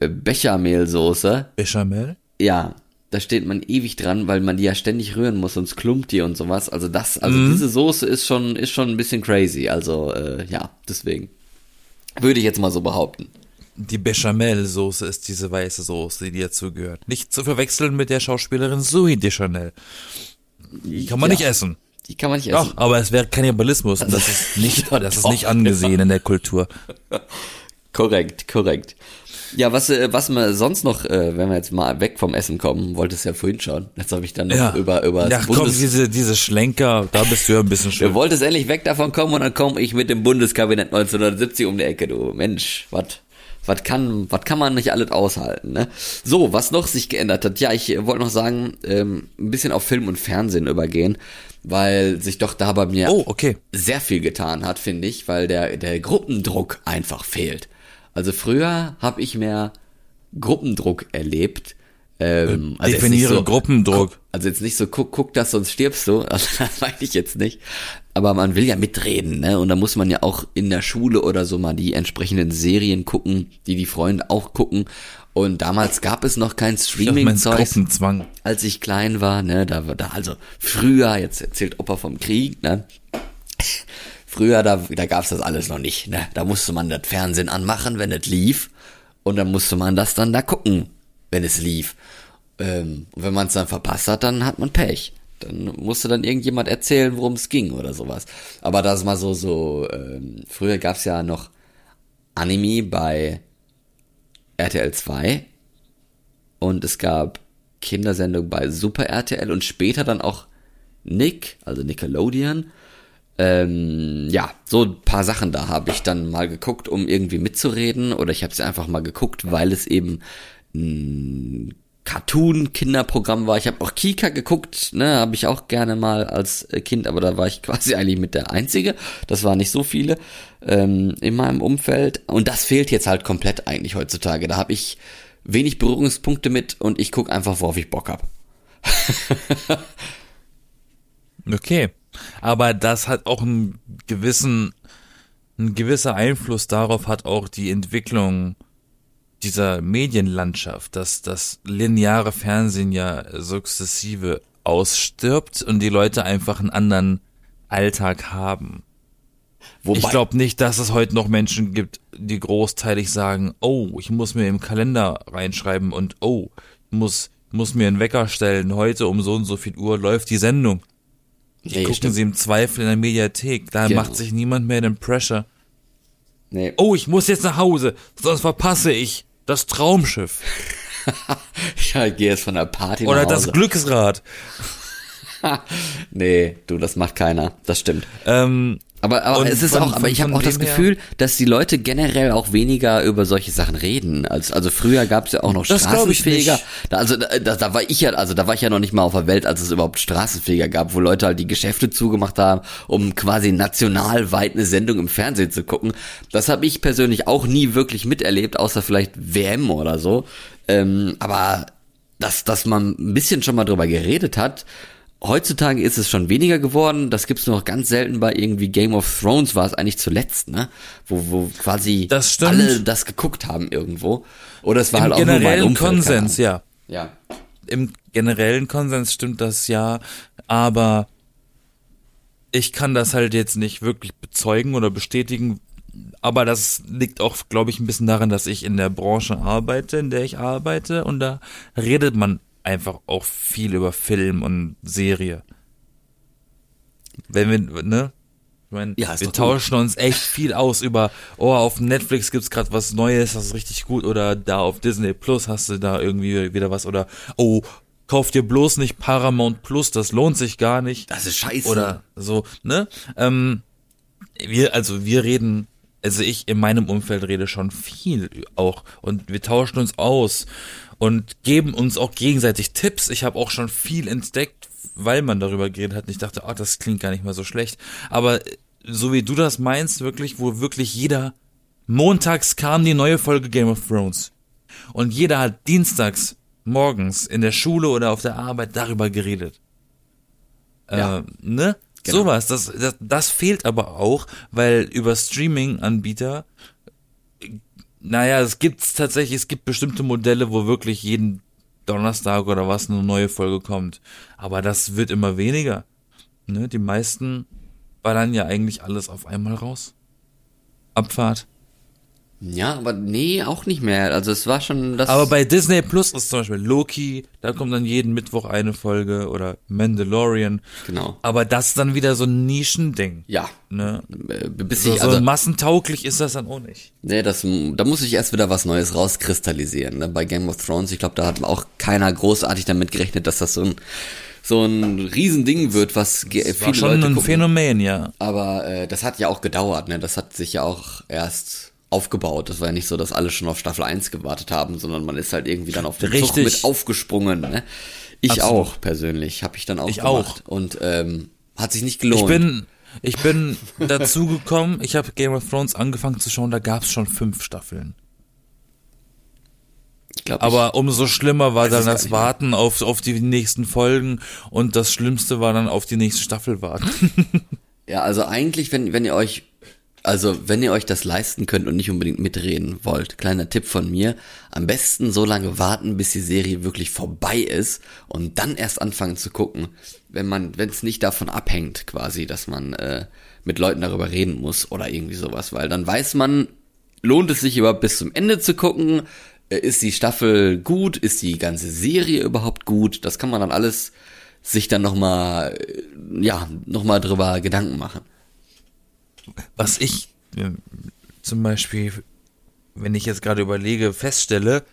äh, Bechermehlsoße. Bechamel? Ja, da steht man ewig dran, weil man die ja ständig rühren muss, sonst klumpt die und sowas. Also das, also diese Soße ist schon, ist schon ein bisschen crazy. Also äh, ja, deswegen würde ich jetzt mal so behaupten. Die Bechamel-Soße ist diese weiße Soße, die dazu gehört. Nicht zu verwechseln mit der Schauspielerin Zoe Deschanel. Die kann man Ja. nicht essen. Die kann man nicht essen. Doch, aber es wäre Kannibalismus und das ist nicht, das ist nicht angesehen in der Kultur. Korrekt, korrekt. Ja, was, äh, was wir sonst noch, äh, wenn wir jetzt mal weg vom Essen kommen, wolltest ja vorhin schon. Jetzt habe ich dann noch Ja. über, über ja, das komm, Bundes... diese, diese Schlenker, da bist du ja ein bisschen Du schön. wolltest endlich weg davon kommen und dann komme ich mit dem Bundeskabinett 1970 um die Ecke, du Mensch, was was kann, was kann man nicht alles aushalten, ne? So, was noch sich geändert hat. Ja, ich äh, wollte noch sagen, ähm, ein bisschen auf Film und Fernsehen übergehen, weil sich doch da bei mir Oh, okay. sehr viel getan hat, finde ich, weil der, der Gruppendruck einfach fehlt. Also früher habe ich mehr Gruppendruck erlebt. Ähm, also jetzt definiere nicht Gruppendruck. Guck, also jetzt nicht so, guck, guck das, sonst stirbst du. Also das meine ich jetzt nicht. Aber man will ja mitreden, ne? Und da muss man ja auch in der Schule oder so mal die entsprechenden Serien gucken, die die Freunde auch gucken. Und damals gab es noch kein Streaming-Zeug als ich klein war, ne, da war da also früher, jetzt erzählt Opa vom Krieg, ne? Früher, da, da gab's das alles noch nicht, ne? Da musste man das Fernsehen anmachen, wenn es lief. Und dann musste man das dann da gucken, wenn es lief. Ähm, und wenn man es dann verpasst hat, dann hat man Pech. Dann musste dann irgendjemand erzählen, worum es ging oder sowas. Aber das mal so, so, ähm, früher gab's ja noch Anime bei RTL 2 und es gab Kindersendung bei Super RTL und später dann auch Nick, also Nickelodeon. Ähm, ja, so ein paar Sachen da habe ich dann mal geguckt, um irgendwie mitzureden oder ich habe sie einfach mal geguckt, weil es eben Cartoon-Kinderprogramm war. Ich habe auch Kika geguckt, ne, habe ich auch gerne mal als äh, Kind, aber da war ich quasi eigentlich mit der Einzige. Das waren nicht so viele ähm, in meinem Umfeld und das fehlt jetzt halt komplett eigentlich heutzutage. Da habe ich wenig Berührungspunkte mit und ich guck einfach, worauf ich Bock hab. Okay. Aber das hat auch einen gewissen, ein gewisser Einfluss darauf hat auch die Entwicklung dieser Medienlandschaft, dass das lineare Fernsehen ja sukzessive ausstirbt und die Leute einfach einen anderen Alltag haben. Wobei, Ich glaube nicht, dass es heute noch Menschen gibt, die großteilig sagen, oh, ich muss mir im Kalender reinschreiben und oh, ich muss, muss mir einen Wecker stellen, heute um so und so viel Uhr läuft die Sendung. nee, Gucken stimmt. Sie im Zweifel in der Mediathek, da Genau. macht sich niemand mehr den Pressure. nee. Oh, ich muss jetzt nach Hause, sonst verpasse ich das Traumschiff Ja, ich gehe jetzt von der Party oder das. Glücksrad. Nee, du, das macht keiner. Das stimmt. Ähm, Aber, aber Und es ist von- auch, aber ich habe auch das her- Gefühl, dass die Leute generell auch weniger über solche Sachen reden. Als, also früher gab es ja auch noch Das Straßenfeger. Da, also da, da, da war ich ja, also da war ich ja noch nicht mal auf der Welt, als es überhaupt Straßenfeger gab, wo Leute halt die Geschäfte zugemacht haben, um quasi nationalweit eine Sendung im Fernsehen zu gucken. Das habe ich persönlich auch nie wirklich miterlebt, außer vielleicht WM oder so. Ähm, aber dass, dass man ein bisschen schon mal drüber geredet hat, heutzutage ist es schon weniger geworden. Das gibt's nur noch ganz selten bei irgendwie Game of Thrones war es eigentlich zuletzt, ne? Wo, wo quasi Das alle das geguckt haben irgendwo. Oder es war Im halt auch nur mein generellen Umfeld, Konsens, ja. Ja. Im generellen Konsens stimmt das ja, aber ich kann das halt jetzt nicht wirklich bezeugen oder bestätigen. Aber das liegt auch, glaube ich, ein bisschen daran, dass ich in der Branche arbeite, in der ich arbeite. Und da redet man einfach auch viel über Film und Serie. Wenn wir, ne? Ich meine, Ja, wir doch gut. tauschen uns echt viel aus über, oh, auf Netflix gibt's gerade was Neues, das ist richtig gut, oder da auf Disney Plus hast du da irgendwie wieder was, oder oh, kauf dir bloß nicht Paramount Plus, das lohnt sich gar nicht. Das ist scheiße. Oder so, ne? Ähm, wir, also wir reden, also ich in meinem Umfeld rede schon viel auch und wir tauschen uns aus und geben uns auch gegenseitig Tipps. Ich habe auch schon viel entdeckt, weil man darüber geredet hat. Und ich dachte, ah, das klingt gar nicht mal so schlecht. Aber äh, so wie du das meinst, wirklich, wo wirklich jeder montags kam die neue Folge Game of Thrones und jeder hat dienstags morgens in der Schule oder auf der Arbeit darüber geredet. Ja. Äh, ne? Genau. Sowas, das, das, das fehlt aber auch, weil über Streaming-Anbieter, naja, es gibt's tatsächlich, es gibt bestimmte Modelle, wo wirklich jeden Donnerstag oder was eine neue Folge kommt. Aber das wird immer weniger. Ne? Die meisten ballern ja eigentlich alles auf einmal raus. Abfahrt. Ja, aber nee, auch nicht mehr. Also es war schon das. Aber bei Disney Plus ist zum Beispiel Loki, da kommt dann jeden Mittwoch eine Folge oder Mandalorian. Genau. Aber das ist dann wieder so ein Nischending. ja. Ne? Äh, Bis ich, so also, massentauglich ist das dann auch nicht. nee, das, da muss ich erst wieder was Neues rauskristallisieren. Ne? Bei Game of Thrones, ich glaube, da hat auch keiner großartig damit gerechnet, dass das so ein, so ein Riesending wird, was Das viele war schon Leute ein gucken. Phänomen, ja. Aber äh, das hat ja auch gedauert, ne? Das hat sich ja auch erst aufgebaut. Das war ja nicht so, dass alle schon auf Staffel 1 gewartet haben, sondern man ist halt irgendwie dann auf den Zug Richtig. mit aufgesprungen. Ne? Ich Absolut. auch persönlich, habe ich dann auch Ich gemacht. Und ähm, hat sich nicht gelohnt. Ich bin, ich bin dazu gekommen, ich habe Game of Thrones angefangen zu schauen, da gab es schon fünf Staffeln. glaub, Aber umso schlimmer war dann das mehr. Warten auf, auf die nächsten Folgen und das Schlimmste war dann auf die nächste Staffel warten. ja, also eigentlich, wenn, wenn ihr euch, also wenn ihr euch das leisten könnt und nicht unbedingt mitreden wollt, kleiner Tipp von mir, am besten so lange warten, bis die Serie wirklich vorbei ist und dann erst anfangen zu gucken, wenn man, wenn es nicht davon abhängt, quasi, dass man äh, mit Leuten darüber reden muss oder irgendwie sowas, weil dann weiß man, lohnt es sich überhaupt bis zum Ende zu gucken? Äh, Ist die Staffel gut? Ist die ganze Serie überhaupt gut? Das kann man dann alles sich dann nochmal, ja, nochmal drüber Gedanken machen. Was ich äh, zum Beispiel, wenn ich jetzt gerade überlege, feststelle,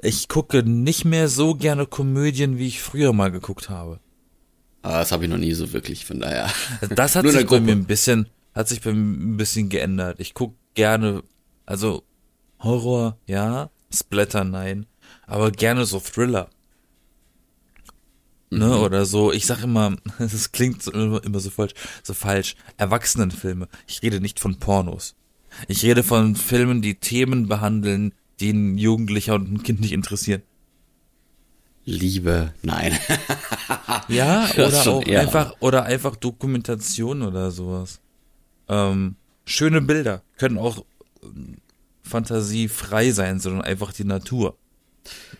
ich gucke nicht mehr so gerne Komödien, wie ich früher mal geguckt habe. Aber das habe ich noch nie so wirklich, von daher. Das hat sich bei mir ein bisschen, hat sich bei mir ein bisschen geändert. Ich guck gerne, also Horror, ja, Splatter, nein, aber gerne so Thriller. Ne, Mhm. oder so, ich sag immer, das klingt immer, so falsch, so falsch, Erwachsenenfilme. Ich rede nicht von Pornos. Ich rede von Filmen, die Themen behandeln, die ein Jugendlicher und ein Kind nicht interessieren. Liebe, nein. Ja, oder schon auch eher. einfach, oder einfach Dokumentation oder sowas. Ähm, schöne Bilder können auch ähm, fantasiefrei sein, sondern einfach die Natur.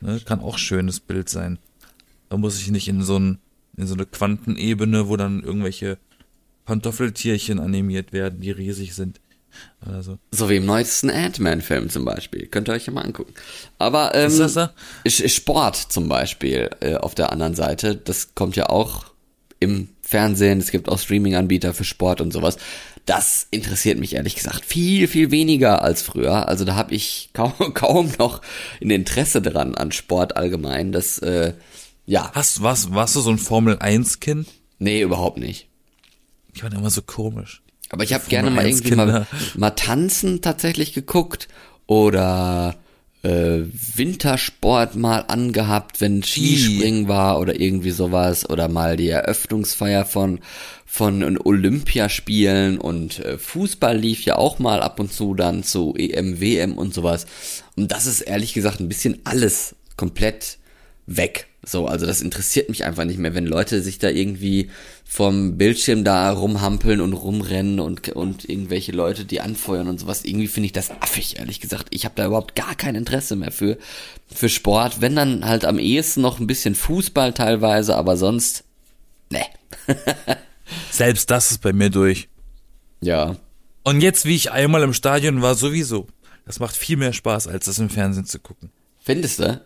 Ne? Kann auch schönes Bild sein. Da muss ich nicht in so, ein, in so eine Quantenebene, wo dann irgendwelche Pantoffeltierchen animiert werden, die riesig sind. Oder so. So wie im neuesten Ant-Man-Film zum Beispiel. Könnt ihr euch ja mal angucken. Aber ähm, Ist das da? Sport zum Beispiel äh, auf der anderen Seite, das kommt ja auch im Fernsehen, es gibt auch Streaming-Anbieter für Sport und sowas. Das interessiert mich ehrlich gesagt viel, viel weniger als früher. Also da habe ich kaum, kaum noch ein Interesse dran an Sport allgemein. Das, äh, ja, Hast, warst, warst du so ein Formel-1-Kind? nee, überhaupt nicht. Ich war immer so komisch. Aber ich habe gerne mal 1 irgendwie mal, mal tanzen tatsächlich geguckt oder äh, Wintersport mal angehabt, wenn Skispringen war oder irgendwie sowas oder mal die Eröffnungsfeier von von Olympiaspielen und äh, Fußball lief ja auch mal ab und zu dann zu EM, WM und sowas. Und das ist ehrlich gesagt ein bisschen alles komplett weg So, also das interessiert mich einfach nicht mehr, wenn Leute sich da irgendwie vom Bildschirm da rumhampeln und rumrennen und, und irgendwelche Leute, die anfeuern und sowas. Irgendwie finde ich das affig, ehrlich gesagt. Ich habe da überhaupt gar kein Interesse mehr für, für Sport. Wenn dann halt am ehesten noch ein bisschen Fußball teilweise, aber sonst, ne. Selbst das ist bei mir durch. Ja. Und jetzt, wie ich einmal im Stadion war, sowieso. Das macht viel mehr Spaß, als das im Fernsehen zu gucken. Findest du?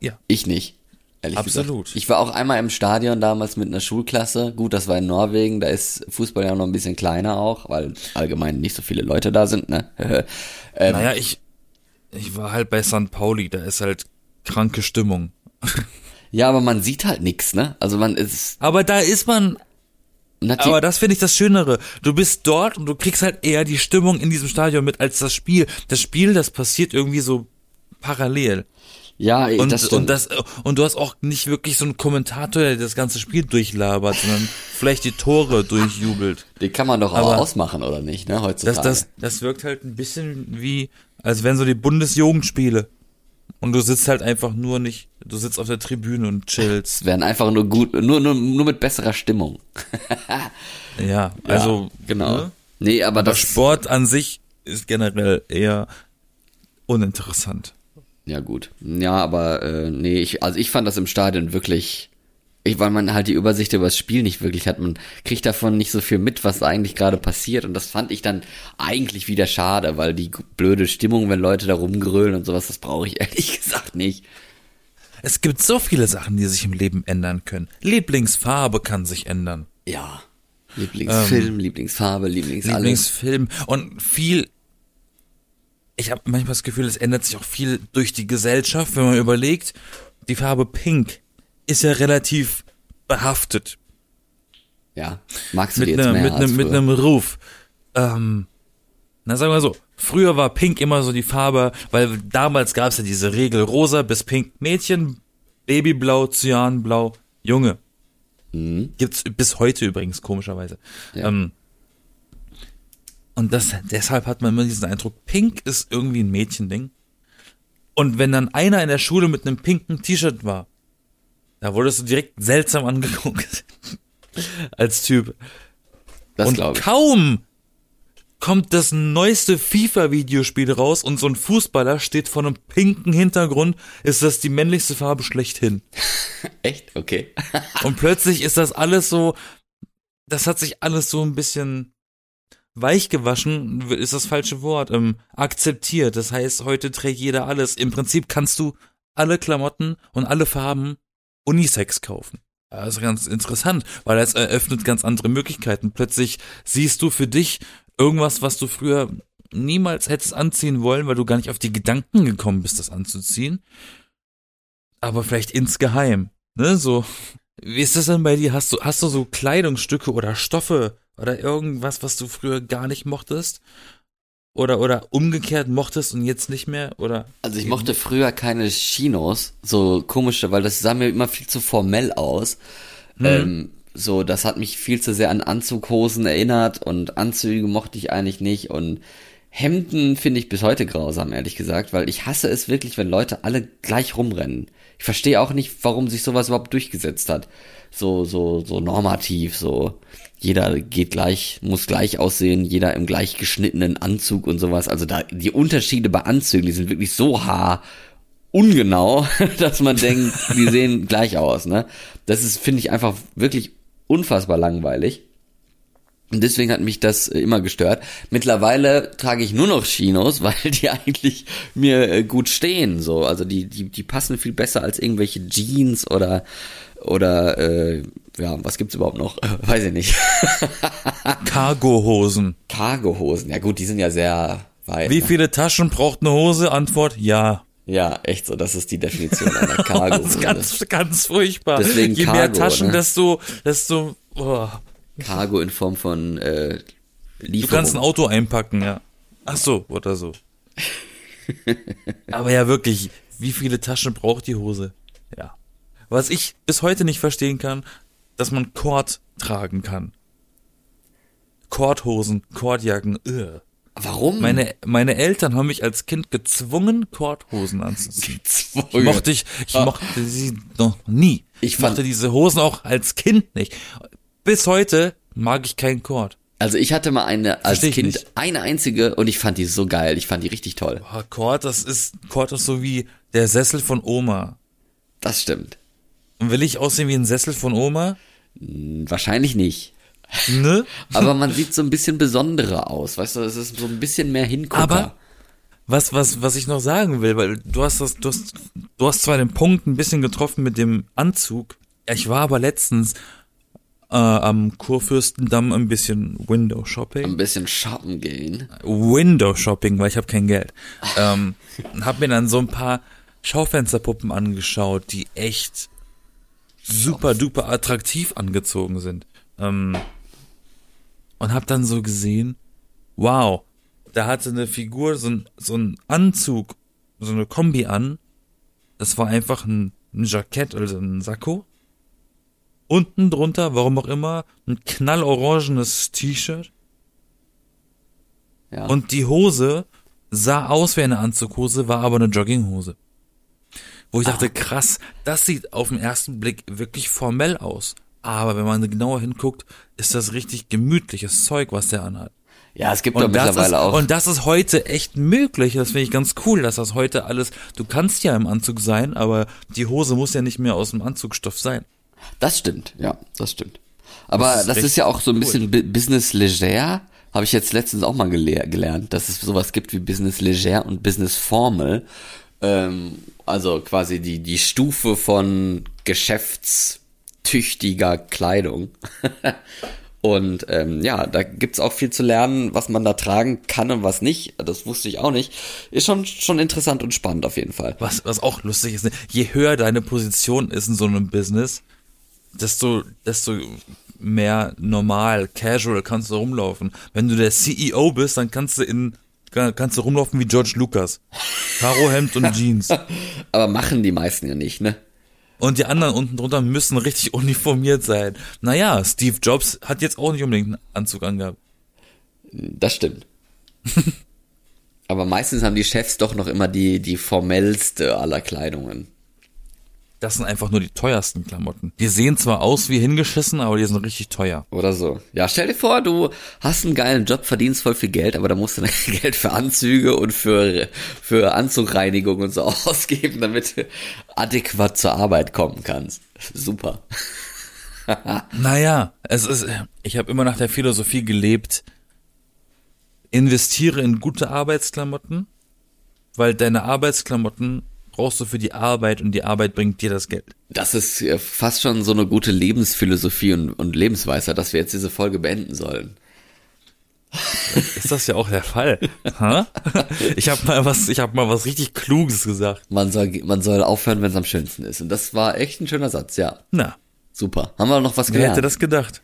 Ja. Ich nicht. Ehrlich Absolut. Gesagt. Ich war auch einmal im Stadion damals mit einer Schulklasse. Gut, das war in Norwegen. Da ist Fußball ja noch ein bisschen kleiner auch, weil allgemein nicht so viele Leute da sind. Ne? ähm, naja, ich, ich war halt bei St. Pauli. Da ist halt kranke Stimmung. ja, aber man sieht halt nix, ne? Also man ist. Aber da ist man. Aber das finde ich das Schönere. Du bist dort und du kriegst halt eher die Stimmung in diesem Stadion mit als das Spiel. Das Spiel, das passiert irgendwie so parallel. Ja, und, das stimmt. Und, das, und du hast auch nicht wirklich so einen Kommentator, der das ganze Spiel durchlabert, sondern vielleicht die Tore durchjubelt. Den kann man doch auch ausmachen, oder nicht, ne, heutzutage? Das, das, das wirkt halt ein bisschen wie, als wären so die Bundesjugendspiele. Und du sitzt halt einfach nur nicht, du sitzt auf der Tribüne und chillst. Wären einfach nur gut, nur, nur, nur mit besserer Stimmung. ja, also. Ja, genau. Ne? Nee, aber, aber das. Sport an sich ist generell eher uninteressant. Ja, gut. Ja, aber äh, nee, ich, also ich fand das im Stadion wirklich, ich, weil man halt die Übersicht über das Spiel nicht wirklich hat. Man kriegt davon nicht so viel mit, was eigentlich gerade passiert. Und das fand ich dann eigentlich wieder schade, weil die blöde Stimmung, wenn Leute da rumgrölen und sowas, das brauche ich ehrlich gesagt nicht. Es gibt so viele Sachen, die sich im Leben ändern können. Lieblingsfarbe kann sich ändern. Ja. Lieblingsfilm, ähm, Lieblingsfarbe, Lieblingsalbum. Lieblingsfilm. Und viel ich habe manchmal das Gefühl, es ändert sich auch viel durch die Gesellschaft, wenn man überlegt, die Farbe Pink ist ja relativ behaftet. Ja, magst du mit jetzt ne, mehr mit, als ne, mit einem Ruf. Ähm, na, sagen wir so, früher war Pink immer so die Farbe, weil damals gab es ja diese Regel rosa bis pink Mädchen, Babyblau, Cyanblau, Junge. Mhm. Gibt's bis heute übrigens, komischerweise. Ja. Ähm, und das, deshalb hat man immer diesen Eindruck, Pink ist irgendwie ein Mädchending. Und wenn dann einer in der Schule mit einem pinken T-Shirt war, da wurdest du direkt seltsam angeguckt. Als Typ. Das und ich. kaum kommt das neueste FIFA-Videospiel raus und so ein Fußballer steht vor einem pinken Hintergrund, ist das die männlichste Farbe schlechthin. Echt? Okay. und plötzlich ist das alles so, das hat sich alles so ein bisschen weich gewaschen ist das falsche Wort, ähm, akzeptiert. Das heißt, heute trägt jeder alles. Im Prinzip kannst du alle Klamotten und alle Farben Unisex kaufen. Das ist ganz interessant, weil das eröffnet ganz andere Möglichkeiten. Plötzlich siehst du für dich irgendwas, was du früher niemals hättest anziehen wollen, weil du gar nicht auf die Gedanken gekommen bist, das anzuziehen. Aber vielleicht insgeheim, ne, so. Wie ist das denn bei dir? Hast du, hast du so Kleidungsstücke oder Stoffe, oder irgendwas, was du früher gar nicht mochtest? Oder, oder umgekehrt mochtest und jetzt nicht mehr? Oder? Also ich mochte früher keine Chinos, so komische, weil das sah mir immer viel zu formell aus. Hm. Ähm, so, das hat mich viel zu sehr an Anzughosen erinnert und Anzüge mochte ich eigentlich nicht und Hemden finde ich bis heute grausam, ehrlich gesagt, weil ich hasse es wirklich, wenn Leute alle gleich rumrennen. Ich verstehe auch nicht, warum sich sowas überhaupt durchgesetzt hat. So, so, so normativ, so jeder geht gleich, muss gleich aussehen, jeder im gleich geschnittenen Anzug und sowas. Also da, die Unterschiede bei Anzügen, die sind wirklich so haar ungenau, dass man denkt, die sehen gleich aus, ne? Das ist, finde ich, einfach wirklich unfassbar langweilig. Und deswegen hat mich das immer gestört. Mittlerweile trage ich nur noch Chinos, weil die eigentlich mir äh, gut stehen, so. Also die, die, die passen viel besser als irgendwelche Jeans oder, oder, äh, ja, was gibt's überhaupt noch? Weiß ich nicht. Cargohosen. Cargohosen, ja gut, die sind ja sehr weit. Wie ne? viele Taschen braucht eine Hose? Antwort, ja. Ja, echt so, das ist die Definition einer Cargo. das ist ganz, ganz furchtbar. Deswegen Je Cargo, mehr Taschen, ne? desto, desto, oh. Cargo in Form von äh, Lieferung. Du kannst ein Auto einpacken, ja. Ach so, oder so. Aber ja, wirklich, wie viele Taschen braucht die Hose? Ja. Was ich bis heute nicht verstehen kann, dass man Kord tragen kann. Kordhosen, Kordjacken, ugh. Warum? Meine, meine Eltern haben mich als Kind gezwungen, Korthosen anzuziehen. Gezwungen. Ich mochte, ich, ich Ah. mochte sie noch nie. Ich Ich mochte diese Hosen auch als Kind nicht. Bis heute mag ich keinen Kord. Also ich hatte mal eine als Kind nicht. eine einzige und ich fand die so geil. Ich fand die richtig toll. Boah, Kord, das ist, Kord ist so wie der Sessel von Oma. Das stimmt. Und will ich aussehen wie ein Sessel von Oma? Hm, Wahrscheinlich nicht. Ne? Aber man sieht so ein bisschen besonderer aus. Weißt du, es ist so ein bisschen mehr Hingucker. Aber was, was, was ich noch sagen will, weil du hast das, du hast, du hast zwar den Punkt ein bisschen getroffen mit dem Anzug. Ich war aber letztens äh, am Kurfürstendamm ein bisschen Window Shopping. ein bisschen shoppen gehen. Window Shopping, weil ich habe kein Geld. Ähm, hab mir dann so ein paar Schaufensterpuppen angeschaut, die echt super duper attraktiv angezogen sind. Ähm, und hab dann so gesehen, wow, da hatte eine Figur so ein, so ein Anzug, so eine Kombi an. Das war einfach ein, ein Jackett, also ein Sakko. Unten drunter, warum auch immer, ein knallorangenes T-Shirt. Ja. Und die Hose sah aus wie eine Anzughose, war aber eine Jogginghose. Wo ich dachte, krass, das sieht auf den ersten Blick wirklich formell aus. Aber wenn man genauer hinguckt, ist das richtig gemütliches Zeug, was der anhat. ja, es gibt doch Und das, ist, mittlerweile auch. und das ist heute echt möglich. Das finde ich ganz cool, dass das heute alles, du kannst ja im Anzug sein, aber die Hose muss ja nicht mehr aus dem Anzugstoff sein. Das stimmt, ja, das stimmt. Aber Das das ist ist, richtig ja auch so ein cool. bisschen Bu- Business leger. Habe ich jetzt letztens auch mal gelehr gelernt, dass es sowas gibt wie Business leger und Business formal. Ähm, also quasi die, die Stufe von geschäftstüchtiger Kleidung. und ähm, ja, da gibt's auch viel zu lernen, was man da tragen kann und was nicht. Das wusste ich auch nicht. Ist schon, schon interessant und spannend auf jeden Fall. Was, was auch lustig ist, ne? je höher deine Position ist in so einem Business, desto, desto mehr normal, casual kannst du rumlaufen. Wenn du der CEO bist, dann kannst du in, kannst du rumlaufen wie George Lucas. Karohemd und Jeans. Aber machen die meisten ja nicht, ne? Und die anderen unten drunter müssen richtig uniformiert sein. Naja, Steve Jobs hat jetzt auch nicht unbedingt einen Anzug angehabt. Das stimmt. Aber meistens haben die Chefs doch noch immer die, die formellste aller Kleidungen. Das sind einfach nur die teuersten Klamotten. Die sehen zwar aus wie hingeschissen, aber die sind richtig teuer. Oder so. Ja, stell dir vor, du hast einen geilen Job, verdienst voll viel Geld, aber da musst du dann Geld für Anzüge und für, für Anzugreinigung und so ausgeben, damit du adäquat zur Arbeit kommen kannst. Super. Naja, es ist, ich habe immer nach der Philosophie gelebt, investiere in gute Arbeitsklamotten, weil deine Arbeitsklamotten brauchst du für die Arbeit und die Arbeit bringt dir das Geld. Das ist fast schon so eine gute Lebensphilosophie und, und Lebensweisheit, dass wir jetzt diese Folge beenden sollen. Ist das ja auch der Fall? Ha? Ich habe mal was, ich habe mal was richtig Kluges gesagt. Man soll, man soll aufhören, wenn es am schönsten ist. Und das war echt ein schöner Satz, ja. Na, Super. Haben wir noch was wer gelernt? hätte das gedacht?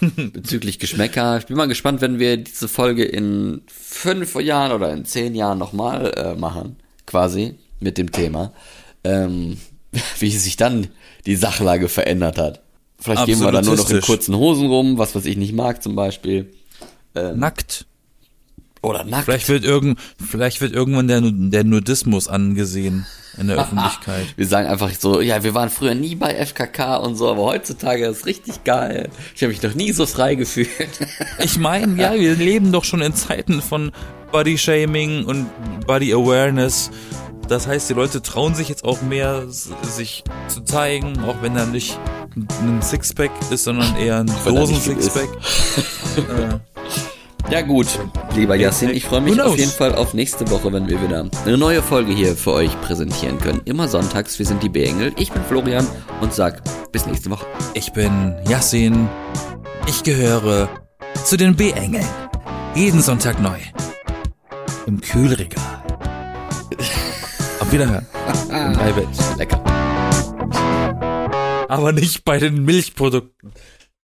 bezüglich Geschmäcker. Ich bin mal gespannt, wenn wir diese Folge in fünf Jahren oder in zehn Jahren nochmal äh, machen, quasi, mit dem Thema, ähm, wie sich dann die Sachlage verändert hat. Vielleicht gehen wir dann nur noch in kurzen Hosen rum, was was ich nicht mag zum Beispiel. Nackt. Oder nackt. Vielleicht wird irgend, vielleicht wird irgendwann der, der Nudismus angesehen in der Öffentlichkeit. Wir sagen einfach so, ja, wir waren früher nie bei FKK und so, aber heutzutage ist richtig geil. Ich habe mich noch nie so frei gefühlt. Ich meine, ja, wir leben doch schon in Zeiten von Body Shaming und Body Awareness. Das heißt, die Leute trauen sich jetzt auch mehr, sich zu zeigen, auch wenn da nicht ein Sixpack ist, sondern eher ein Dosen-Sixpack. äh, Ja gut, lieber Yassin, ich freue mich auf jeden Fall auf nächste Woche, wenn wir wieder eine neue Folge hier für euch präsentieren können. Immer sonntags, wir sind die B-Engel. Ich bin Florian und sag bis nächste Woche. ich bin Yassin. Ich gehöre zu den B-Engeln. Jeden Sonntag neu. Im Kühlregal. Wiederhören. Im. Lecker. Aber nicht bei den Milchprodukten.